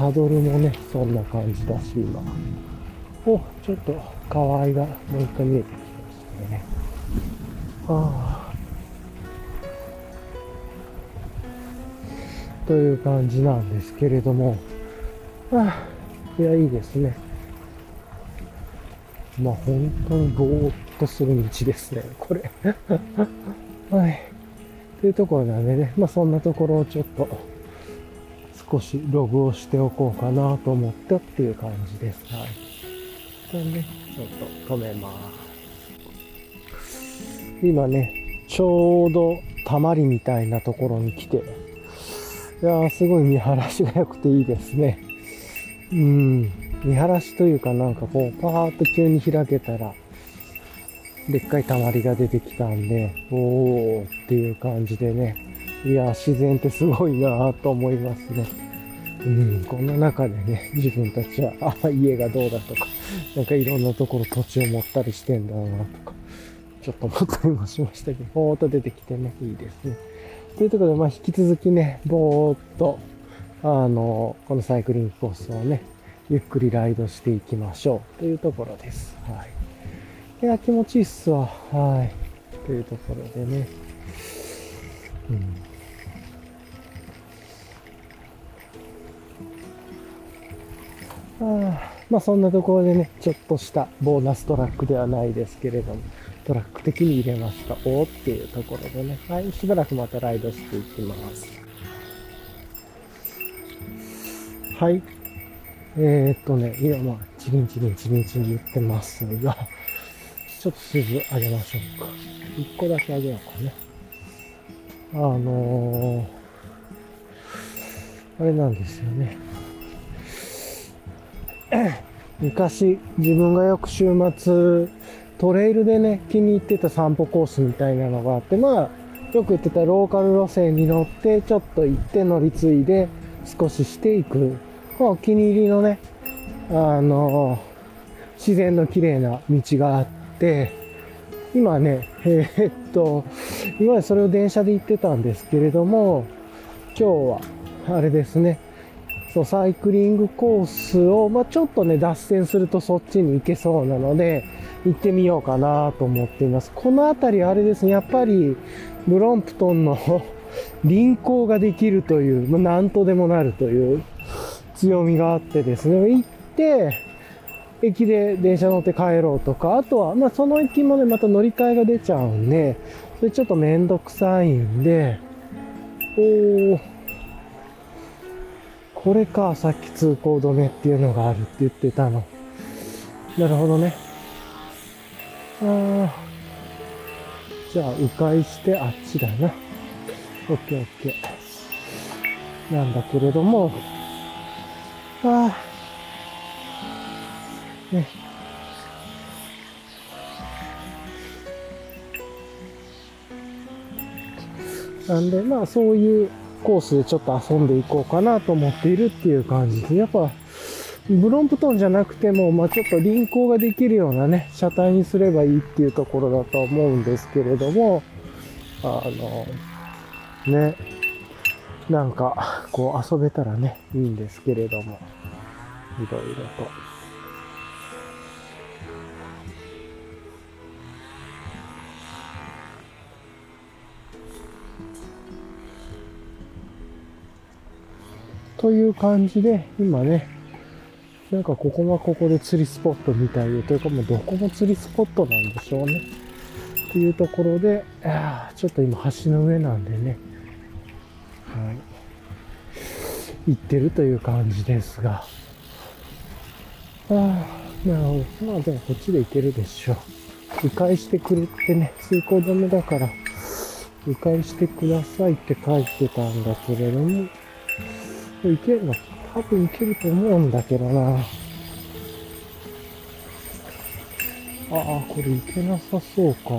S1: サドルもね、そんな感じだし、今。お、ちょっと河合がもう一回見えてきましたね。ああ。という感じなんですけれども。ああ、いや、いいですね。まあ本当にぼーっとする道ですね、これ。はい。というところなんでね、まあそんなところをちょっと少しログをしておこうかなと思ったっていう感じです。はい。じゃあね、ちょっと止めます。今ね、ちょうどたまりみたいなところに来て、いやーすごい見晴らしが良くていいですね。うん。見晴らしというかなんかこう、パーッと急に開けたら、でっかいたまりが出てきたんで、おーっていう感じでね、いや、自然ってすごいなと思いますね。うん、この中でね、自分たちは、あ、家がどうだとか、なんかいろんなところ土地を持ったりしてんだなとか、ちょっと思ったりもしましたけど、ぼーっと出てきてね、いいですね。というところで、まあ引き続きね、ぼーっと、あの、このサイクリングコースをね、ゆっくりライドしていきましょうというところです。はい。いや、気持ちいいっすわ。はい。というところでね。うんあまあそんなところでね、ちょっとしたボーナストラックではないですけれども、トラック的に入れました。おーっていうところでね、はい、しばらくまたライドしていきます。はい。えー、っとね、今まあ、チリンチリンチリンチリン言ってますが、ちょっと数字上げましょうか。一個だけ上げようかね。あのー、あれなんですよね。昔自分がよく週末トレイルでね気に入ってた散歩コースみたいなのがあってまあよく言ってたローカル路線に乗ってちょっと行って乗り継いで少ししていく、まあ、お気に入りのねあの自然の綺麗な道があって今ね えー、っと今までそれを電車で行ってたんですけれども今日はあれですねそう、サイクリングコースを、まあ、ちょっとね、脱線するとそっちに行けそうなので、行ってみようかなと思っています。この辺りあれですね、やっぱり、ブロンプトンの 輪行ができるという、まあ、なんとでもなるという強みがあってですね、行って、駅で電車乗って帰ろうとか、あとは、まあ、その駅もね、また乗り換えが出ちゃうんで、それちょっとめんどくさいんで、おー、これか、さっき通行止めっていうのがあるって言ってたの。なるほどね。ああ。じゃあ、迂回してあっちだな。オッケーオッケー。なんだけれども、ああ。ね。なんで、まあ、そういうコースでちょっと遊んでいこうかなと思っているっていう感じで、やっぱ、ブロンプトンじゃなくても、まあ、ちょっと輪行ができるようなね、車体にすればいいっていうところだと思うんですけれども、あの、ね、なんか、こう遊べたらね、いいんですけれども、いろいろと。という感じで、今ね、なんかここはここで釣りスポットみたいで、というかもうどこも釣りスポットなんでしょうね。っていうところで、ちょっと今橋の上なんでね、はい、行ってるという感じですが、ああ、なるほど。まあでもこっちで行けるでしょう。迂回してくれってね、通行止めだから、迂回してくださいって書いてたんだけれども、いけるの多分いけると思うんだけどな。ああ、これいけなさそうか。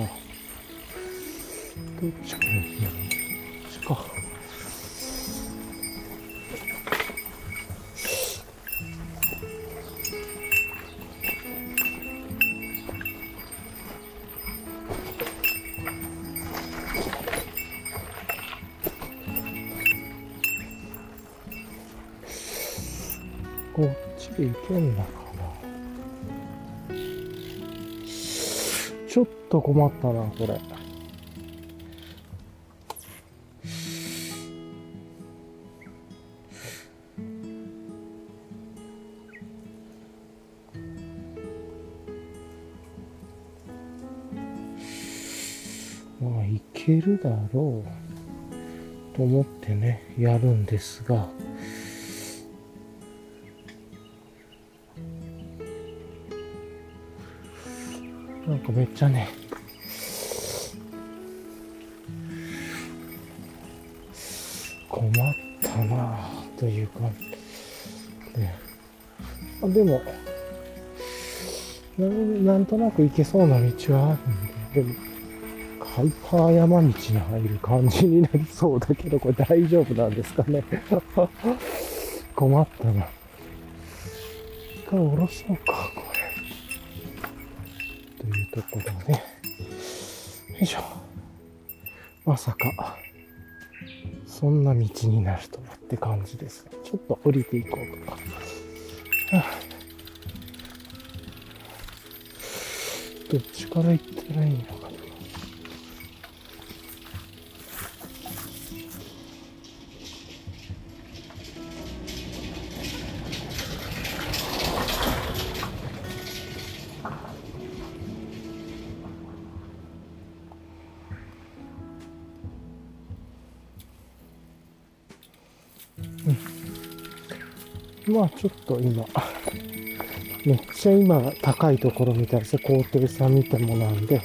S1: どっちかなっちで行けんだかな。ちょっと困ったな、これ。まあ、いけるだろうと思ってね、やるんですが、なんかめっちゃね、困ったなあという感じで。あでもな、なんとなく行けそうな道はあるんで、でも、ハイパー山道に入る感じになりそうだけど、これ大丈夫なんですかね。困ったな。一回下ろそうか、というころで、よいしょ。まさか、そんな道になるとはって感じです、ちょっと降りていこうとか。どっちから行ったらいいのまあちょっと今、めっちゃ今高いところみたいですね。高低差見てもなんで。は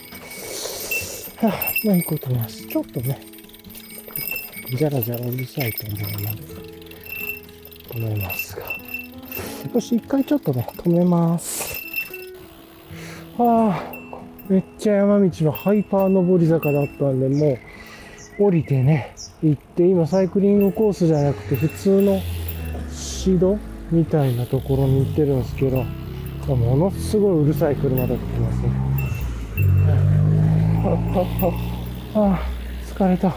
S1: あ、まあいいことなし。ちょっとね、じゃらじゃらうるさいと思うので、止めますが。よし、一回ちょっとね、止めます。はあ、めっちゃ山道のハイパー上り坂だったんで、もう降りてね、行って、今サイクリングコースじゃなくて普通のシドみたいなところに行ってるんですけど、ものすごいうるさい車だってますね。あ、あ、疲れた。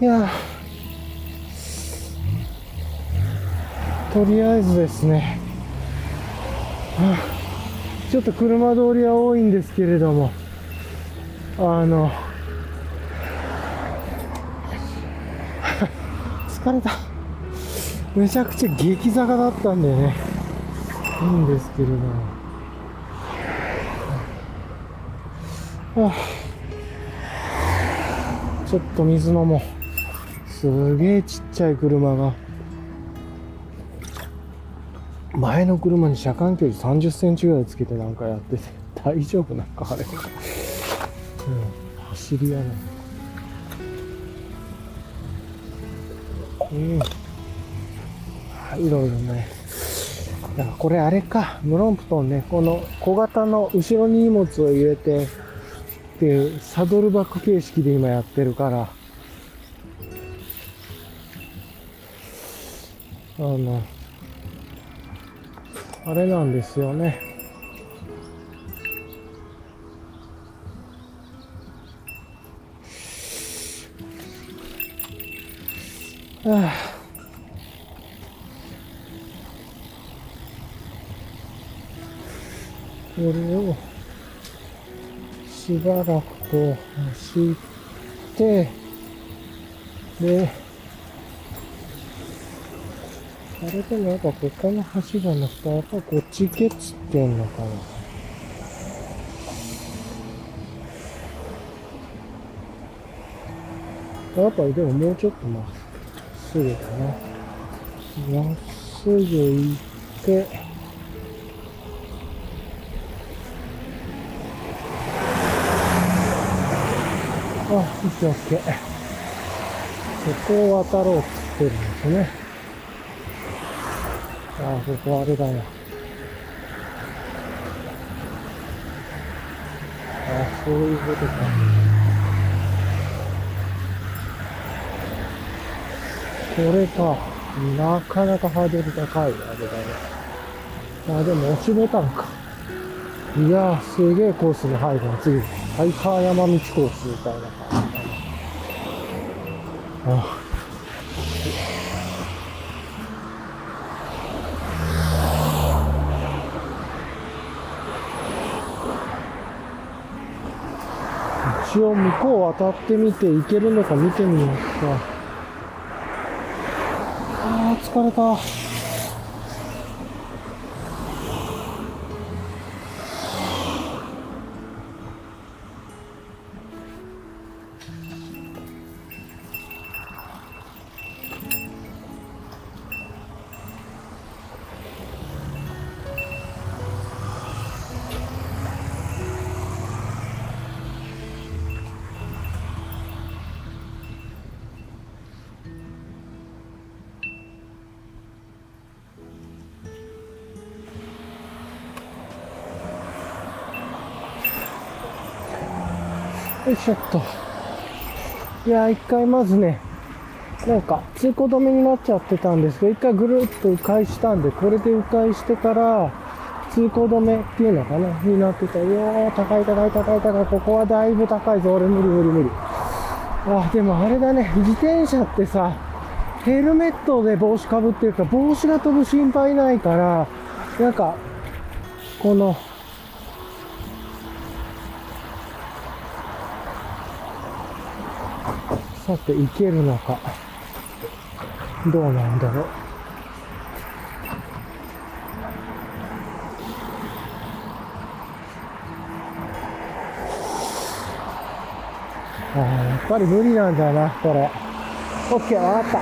S1: いやとりあえずですね、はあ、ちょっと車通りは多いんですけれども、あの、れた。めちゃくちゃ激坂だったんでね、いいんですけれども。はあ、ちょっと水飲もう。すげえちっちゃい車が。前の車に車間距離30センチぐらいつけてなんかやってて、大丈夫なんかあれ。うん、走り屋なの。うん。いろいろね。だからこれあれか、ムロンプトンね、この小型の後ろに荷物を入れて、っていうサドルバック形式で今やってるから、あの、あれなんですよね。はあこれをしばらくこう走って、で、あれでもやっぱここの橋じゃなくて、やっぱこっち行けっつってんのかな。やっぱりでももうちょっとまっすぐだな。まっすぐ行って、あ、オッケーオッケー。ここを渡ろうって言ってるんですね。あ、ここあれだよ。あ、そういうことか。これか。なかなかハードル高い、あれだね。あ、でも押しボタンか。いやー、すげえコースに入るな、次。ハイカー山道コースみたいな感じだな。あ一応向こう渡ってみて行けるのか見てみようか。疲れた。いしょっと。いやー、一回まずね、なんか通行止めになっちゃってたんですけど、一回ぐるっと迂回したんで、これで迂回してから、通行止めっていうのかなになってた。いやー、高い高い高い高い。ここはだいぶ高いぞ。俺無理無理無理。あ、でもあれだね、自転車ってさ、ヘルメットで帽子かぶってるから、帽子が飛ぶ心配ないから、なんか、この、さて、行けるのか。どうなんだろう。ああ、やっぱり無理なんだな、これ。オッケー、わかった。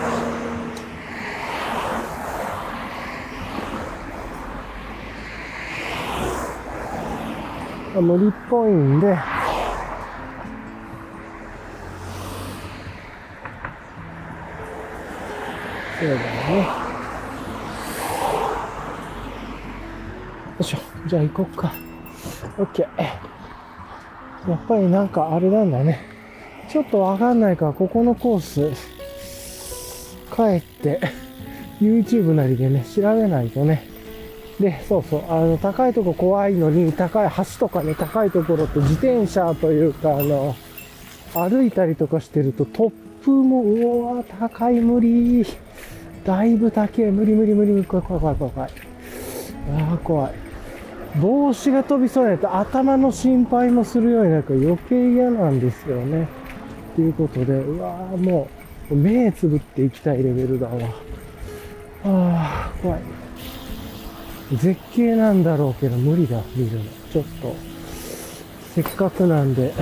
S1: あ無理っぽいんで、そうだね。よいしょ。じゃあ行こっか。オッケー。やっぱりなんかあれなんだね。ちょっとわかんないから、ここのコース、帰って、YouTube なりでね、調べないとね。で、そうそう、あの、高いとこ怖いのに、高い橋とかね、高いところって自転車というか、あの、歩いたりとかしてると、突風も、うわー、高い、無理。だいぶ高い、無理無理無理、怖い怖い怖い怖い怖い。ああ、怖い。帽子が飛びそうになって頭の心配もするようになるか余計嫌なんですよね。ということで、うわーもう目つぶっていきたいレベルだわ。ああ、怖い。絶景なんだろうけど無理だ、見るの。ちょっと、せっかくなんで、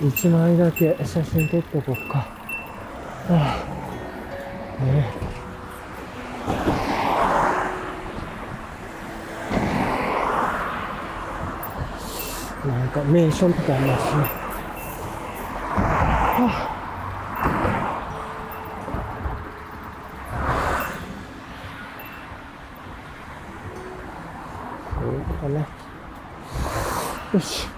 S1: 一枚だけ写真撮っとこうか。はあ、ね。なんかメンションとかありますね。はあそういうことね。よし。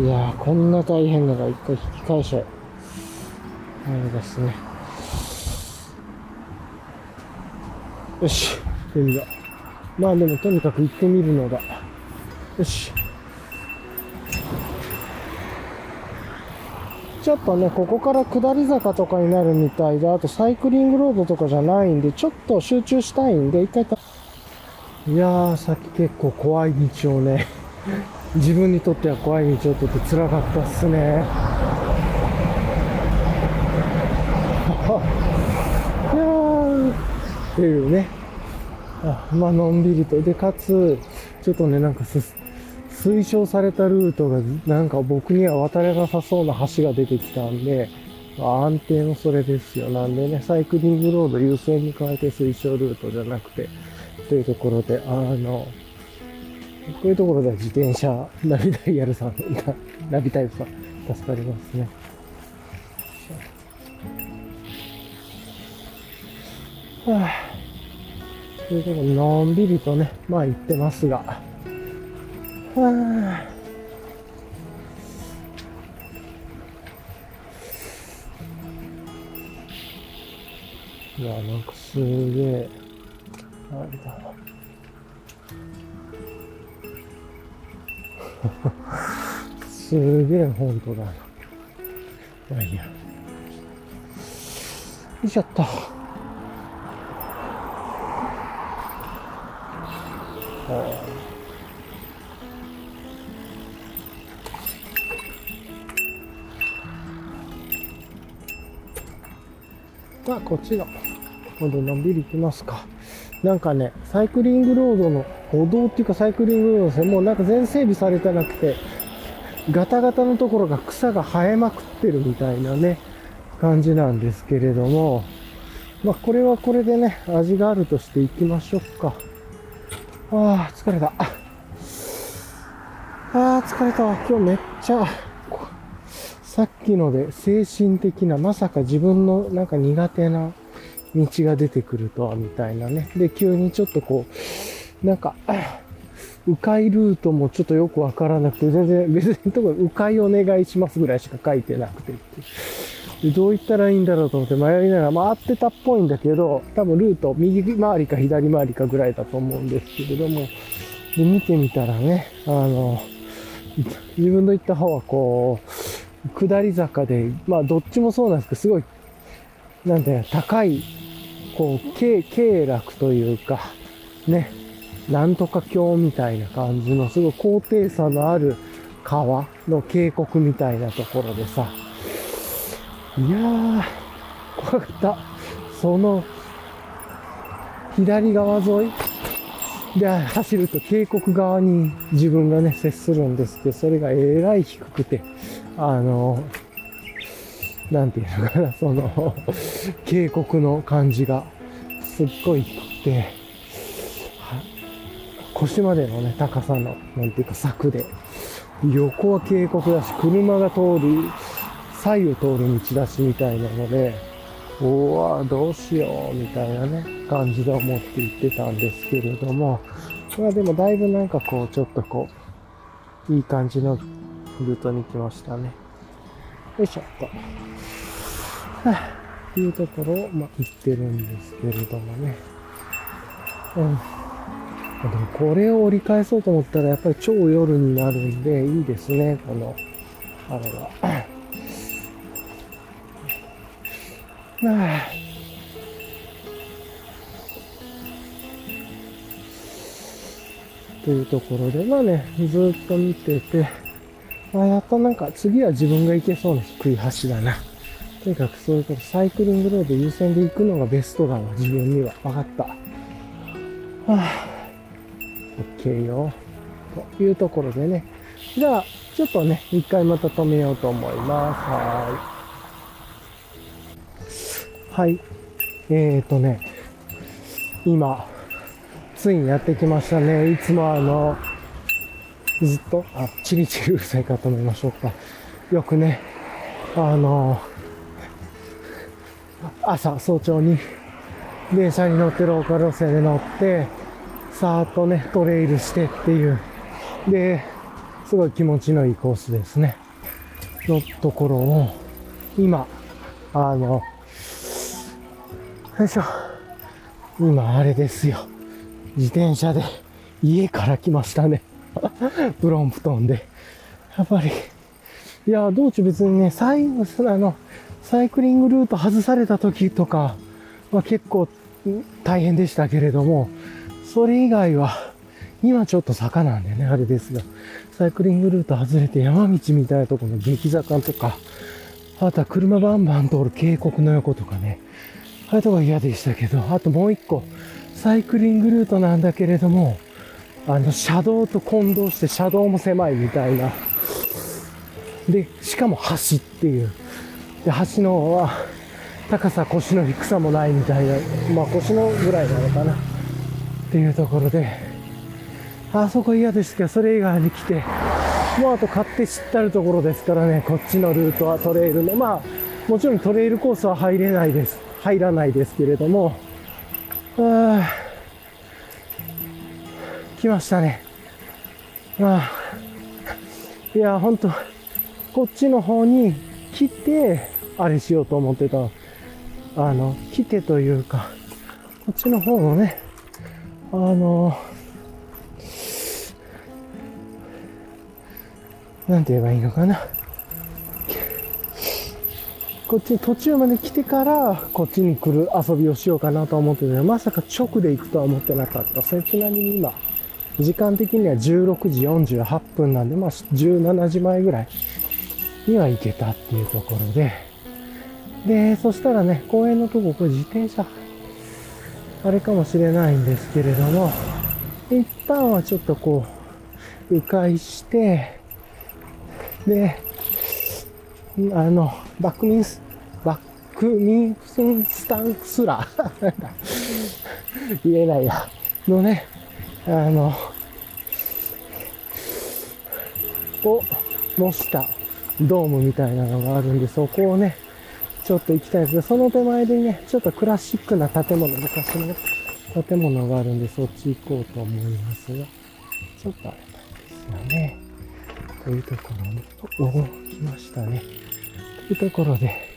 S1: いや、こんな大変なのが一回引き返しちゃう。あれですね。よし、行ってみよう。まあでもとにかく行ってみるのだ。よし。ちょっとね、ここから下り坂とかになるみたいで、あとサイクリングロードとかじゃないんで、ちょっと集中したいんで、一回た、いやー、さっき結構怖い道をね、自分にとっては怖い道をとって辛かったっすね。いやー、っていうね。あまあ、のんびりと。で、かつ、ちょっとね、なんかす、推奨されたルートが、なんか僕には渡れなさそうな橋が出てきたんで、ま安定のそれですよ。なんでね、サイクリングロード優先に変えて推奨ルートじゃなくて、というところで、あの、こういうところでは自転車、ナビダイヤルさん、ナビタイプさん、助かりますね。はあ、ういうことで、のんびりとね、まあ行ってますが。はあ、いや、なんかすげえ、あれだな。すげえ本当だな。まあいいや。よいしょっと。まあ、こっちの、今度のんびり行きますか。なんかね、サイクリングロードの歩道っていうかサイクリングロードですね、もうなんか全整備されてなくて、ガタガタのところが草が生えまくってるみたいなね、感じなんですけれども、まあこれはこれでね、味があるとしていきましょうか。ああ、疲れた。ああ、疲れた。今日めっちゃ、さっきので精神的な、まさか自分のなんか苦手な道が出てくるとは、みたいなね。で、急にちょっとこう、なんか、迂回ルートもちょっとよくわからなくて、全然 別にとこ迂回お願いしますぐらいしか書いてなくてでどう言ったらいいんだろうと思って迷いながら、まあ合ってたっぽいんだけど、多分ルート右回りか左回りかぐらいだと思うんですけれども、で見てみたらね、あの、自分の行った方はこう、下り坂で、まあどっちもそうなんですけど、すごい、なんていうの高い、こう、経、経楽というか、ね、なんとか橋みたいな感じの、すごい高低差のある川の渓谷みたいなところでさ、いやー、怖かった。その、左側沿いで走ると渓谷側に自分がね、接するんですけど、それがえらい低くて、あの、なんていうのかな、その、渓谷の感じがすっごい低くて、腰までのね、高さの、なんていうか柵で、横は渓谷だし、車が通る、左右通る道だしみたいなので、おわ、どうしよう、みたいなね、感じで思って行ってたんですけれども、まあでもだいぶなんかこう、ちょっとこう、いい感じのルートに来ましたね。よいしょっと。はぁ、っていうところを、まあ、行ってるんですけれどもね。うん。でもこれを折り返そうと思ったらやっぱり超夜になるんでいいですね、この、あれは。は あというところで、まあね、ずっと見てて、まあ、やっとなんか次は自分が行けそうな低い橋だな。とにかくそういうこと、サイクリングロード優先で行くのがベストだわ、自分には。わかった。はあ、OK よ。というところでね。じゃあ、ちょっとね、一回また止めようと思います。はい。はい。えーとね、今、ついにやってきましたね。いつもあの、ずっと、あ、チリチリうるさいかと思いましょうか。よくね、あの、朝、早朝に、電車に乗ってローカル路線で乗って、さーっとね、トレイルしてっていう。で、すごい気持ちのいいコースですね。のところを、今、あの、よいしょ。今、あれですよ。自転車で家から来ましたね。ブロンプトンで。やっぱり、いや、道中別にね、最後、あの、サイクリングルート外された時とかは結構大変でしたけれども、それ以外は、今ちょっと坂なんでね、あれですが、サイクリングルート外れて山道みたいなところの激坂とか、あとは車バンバン通る渓谷の横とかね、あれとか嫌でしたけど、あともう一個、サイクリングルートなんだけれども、あの、車道と混同して車道も狭いみたいな。で、しかも橋っていう。で、橋の方は、高さ腰の低さもないみたいな。まあ腰のぐらいなのかな。っていうところで、あそこ嫌ですけど、それ以外に来て、もうあと買って知ってあるところですからね、こっちのルートはトレイルの、まあ、もちろんトレイルコースは入れないです。入らないですけれども、あ来ましたね。ああ。いや、ほんと、こっちの方に来て、あれしようと思ってた。あの、来てというか、こっちの方のね、あの、なんて言えばいいのかな。こっち途中まで来てから、こっちに来る遊びをしようかなと思ってたけど、まさか直で行くとは思ってなかった。それちなみに今、時間的には16時48分なんで、まあ17時前ぐらいには行けたっていうところで、で、そしたらね、公園のとこ、これ自転車、あれかもしれないんですけれども、一旦はちょっとこう、迂回して、で、あの、バックミンス、バックミンススタンスラー言えないや。のね、あの、を模した。ドームみたいなのがあるんで、そこをね、ちょっと行きたいですけど、その手前でね、ちょっとクラシックな建物、昔の建物があるんで、そっち行こうと思いますが、ちょっとあれなんですよね。というところに、おお、来ましたね。というところで、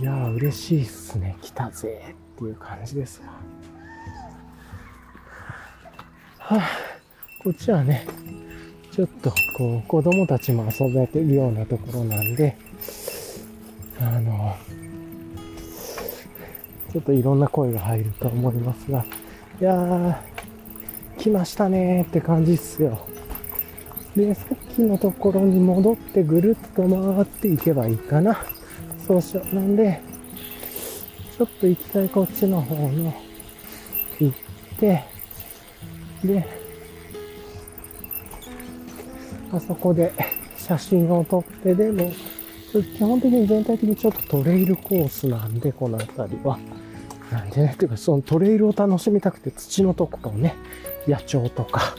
S1: いやー、嬉しいっすね。来たぜっていう感じですわ。はあ、こっちはね、ちょっとこう、子供たちも遊べてるようなところなんで、あの、ちょっといろんな声が入ると思いますが、いやー、来ましたねーって感じっすよ。で、さっきのところに戻ってぐるっと回っていけばいいかな。そうしよう。なんで、ちょっと行きたいこっちの方の行って、で、あそこで写真を撮ってでも、基本的に全体的にちょっとトレイルコースなんで、この辺りは。なんでね、ていうかそのトレイルを楽しみたくて土のとこをね、野鳥とか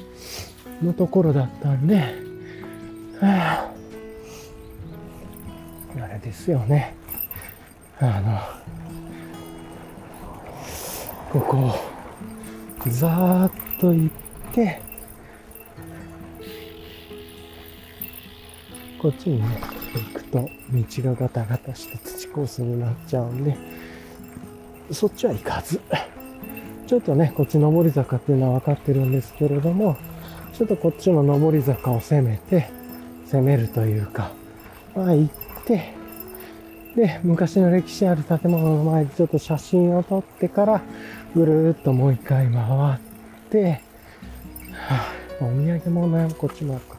S1: のところだったんで、はあ、あれですよね。あの、ここをざーっと行って、こっちにね、行くと道がガタガタして土コースになっちゃうんで、そっちは行かず、ちょっとね、こっち上り坂っていうのは分かってるんですけれども、ちょっとこっちの上り坂を攻めて、攻めるというか、まあ行って、で、昔の歴史ある建物の前でちょっと写真を撮ってから、ぐるーっともう一回回って、はあ、お土産物屋もこっちもあるか。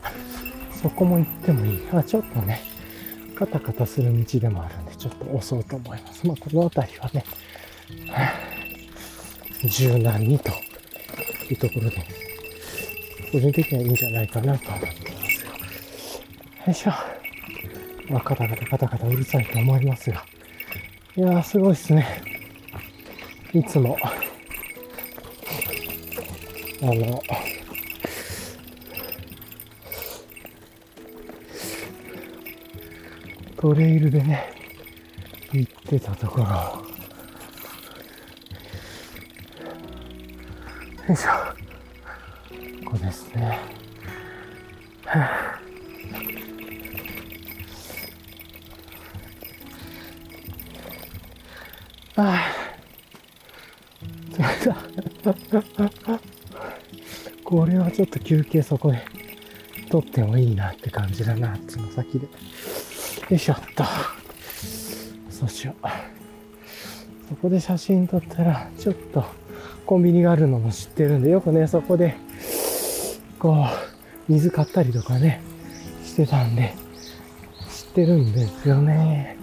S1: そこも行ってもいい。あ、ちょっとね、カタカタする道でもあるんで、ちょっと押そうと思います。まあ、この辺りはね、はあ柔軟にというところで、個人的にはいいんじゃないかなと思ってますよ。よいしょ。まあ、カタカタカタカタうるさいと思いますが。いやー、すごいっすね。いつも、あの、トレイルでね、行ってたところ、よいしょ。ここですね。はあああ。これはちょっと休憩そこで撮ってもいいなって感じだな、つの先で。よいしょっと。そうしよう。そこで写真撮ったら、ちょっとコンビニがあるのも知ってるんで、よくね、そこで、こう、水買ったりとかね、してたんで、知ってるんですよね。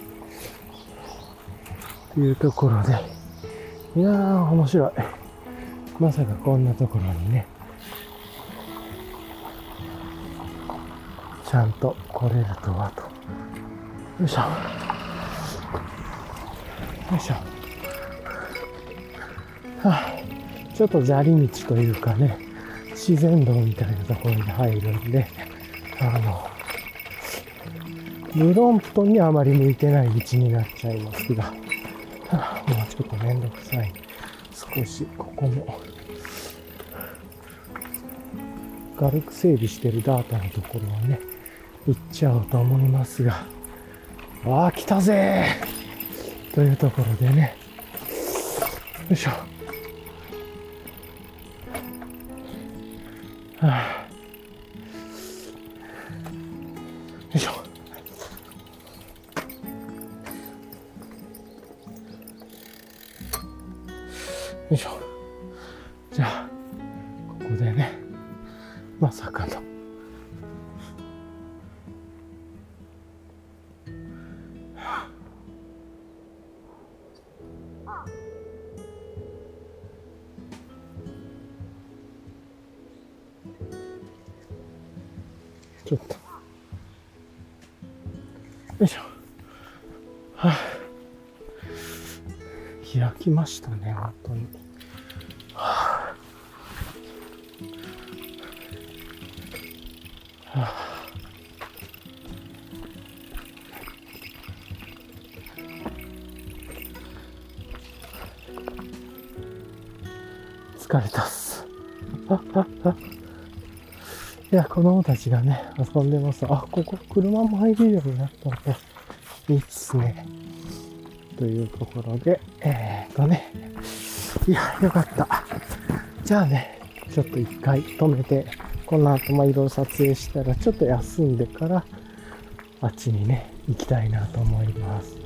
S1: というところで、いやー、面白い。まさかこんなところにね、ちゃんと来れるとはと。よいしょ。よいしょ。はあ、ちょっと砂利道というかね、自然道みたいなところに入るんで、あの、ブロンプトンにあまり向いてない道になっちゃいますが、はあ、もうちょっとめんどくさい。少しここも軽く整備してるダートのところはね行っちゃおうと思いますがわあ来たぜというところでね。よいしょ。したね、本当に。はあはあ疲れたっす。いや、子供たちがね、遊んでます。あ、ここ車も入れるようになったので、いいっすね。というところで、えー、どね、いや、よかった。じゃあね、ちょっと一回止めて、この後、まあ、いろいろ撮影したら、ちょっと休んでから、あっちにね、行きたいなと思います。